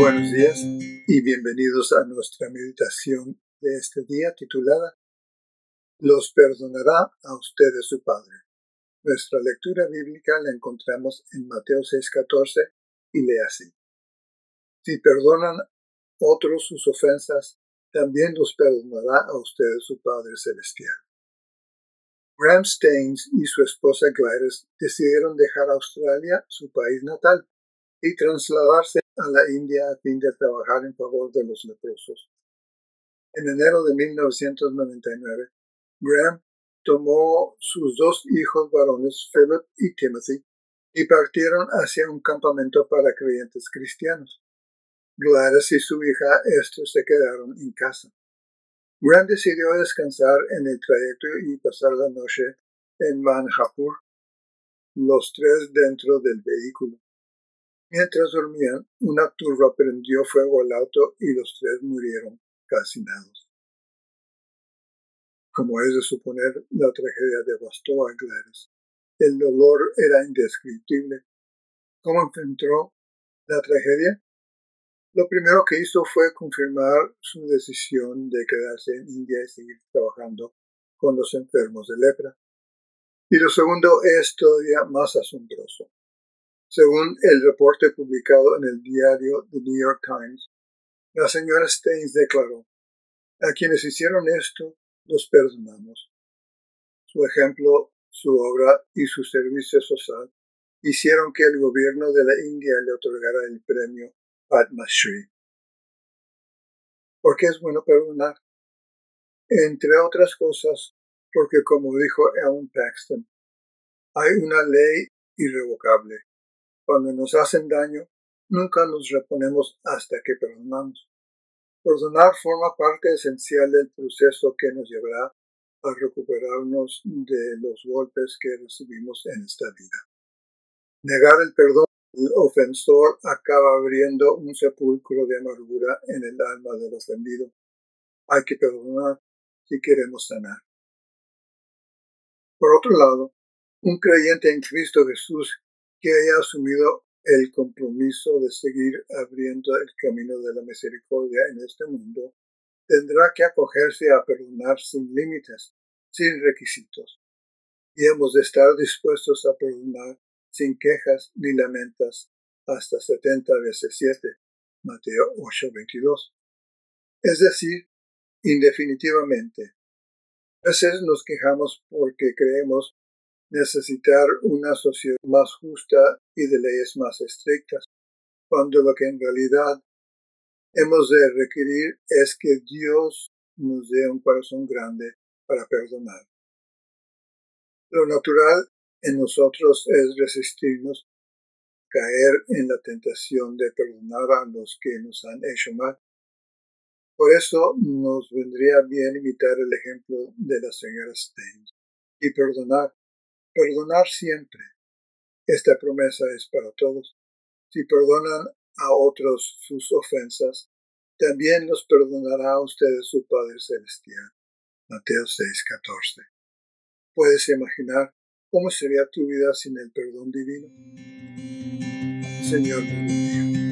Buenos días y bienvenidos a nuestra meditación de este día titulada Los perdonará a ustedes su Padre. Nuestra lectura bíblica la encontramos en Mateo 6:14 y lee así. Si perdonan otros sus ofensas, también los perdonará a ustedes su Padre Celestial. Graham Staines y su esposa Gladys decidieron dejar Australia, su país natal, y trasladarse a la India a fin de trabajar en favor de los leprosos. En enero de 1999, Graham tomó sus dos hijos varones, Philip y Timothy, y partieron hacia un campamento para creyentes cristianos. Gladys y su hija Esther se quedaron en casa. Graham decidió descansar en el trayecto y pasar la noche en Manjapur, los tres dentro del vehículo. Mientras dormían, una turba prendió fuego al auto y los tres murieron calcinados. Como es de suponer, la tragedia devastó a Gladys. El dolor era indescriptible. ¿Cómo enfrentó la tragedia? Lo primero que hizo fue confirmar su decisión de quedarse en India y seguir trabajando con los enfermos de lepra. Y lo segundo es todavía más asombroso. Según el reporte publicado en el diario The New York Times, la señora Staines declaró, a quienes hicieron esto, los perdonamos. Su ejemplo, su obra y su servicio social hicieron que el gobierno de la India le otorgara el premio Padma Shri. Porque es bueno perdonar. Entre otras cosas, porque como dijo Ellen Paxton, hay una ley irrevocable cuando nos hacen daño, nunca nos reponemos hasta que perdonamos. Perdonar forma parte esencial del proceso que nos llevará a recuperarnos de los golpes que recibimos en esta vida. Negar el perdón del ofensor acaba abriendo un sepulcro de amargura en el alma del ofendido. Hay que perdonar si queremos sanar. Por otro lado, un creyente en Cristo Jesús que haya asumido el compromiso de seguir abriendo el camino de la misericordia en este mundo, tendrá que acogerse a perdonar sin límites, sin requisitos. Y hemos de estar dispuestos a perdonar sin quejas ni lamentas hasta setenta veces siete. Mateo 8:22. Es decir, indefinitivamente. A veces nos quejamos porque creemos necesitar una sociedad más justa y de leyes más estrictas, cuando lo que en realidad hemos de requerir es que Dios nos dé un corazón grande para perdonar. Lo natural en nosotros es resistirnos, caer en la tentación de perdonar a los que nos han hecho mal. Por eso nos vendría bien imitar el ejemplo de la señora Stein y perdonar Perdonar siempre. Esta promesa es para todos. Si perdonan a otros sus ofensas, también los perdonará a ustedes su Padre Celestial. Mateo 6:14. ¿Puedes imaginar cómo sería tu vida sin el perdón divino? Señor, bendiga.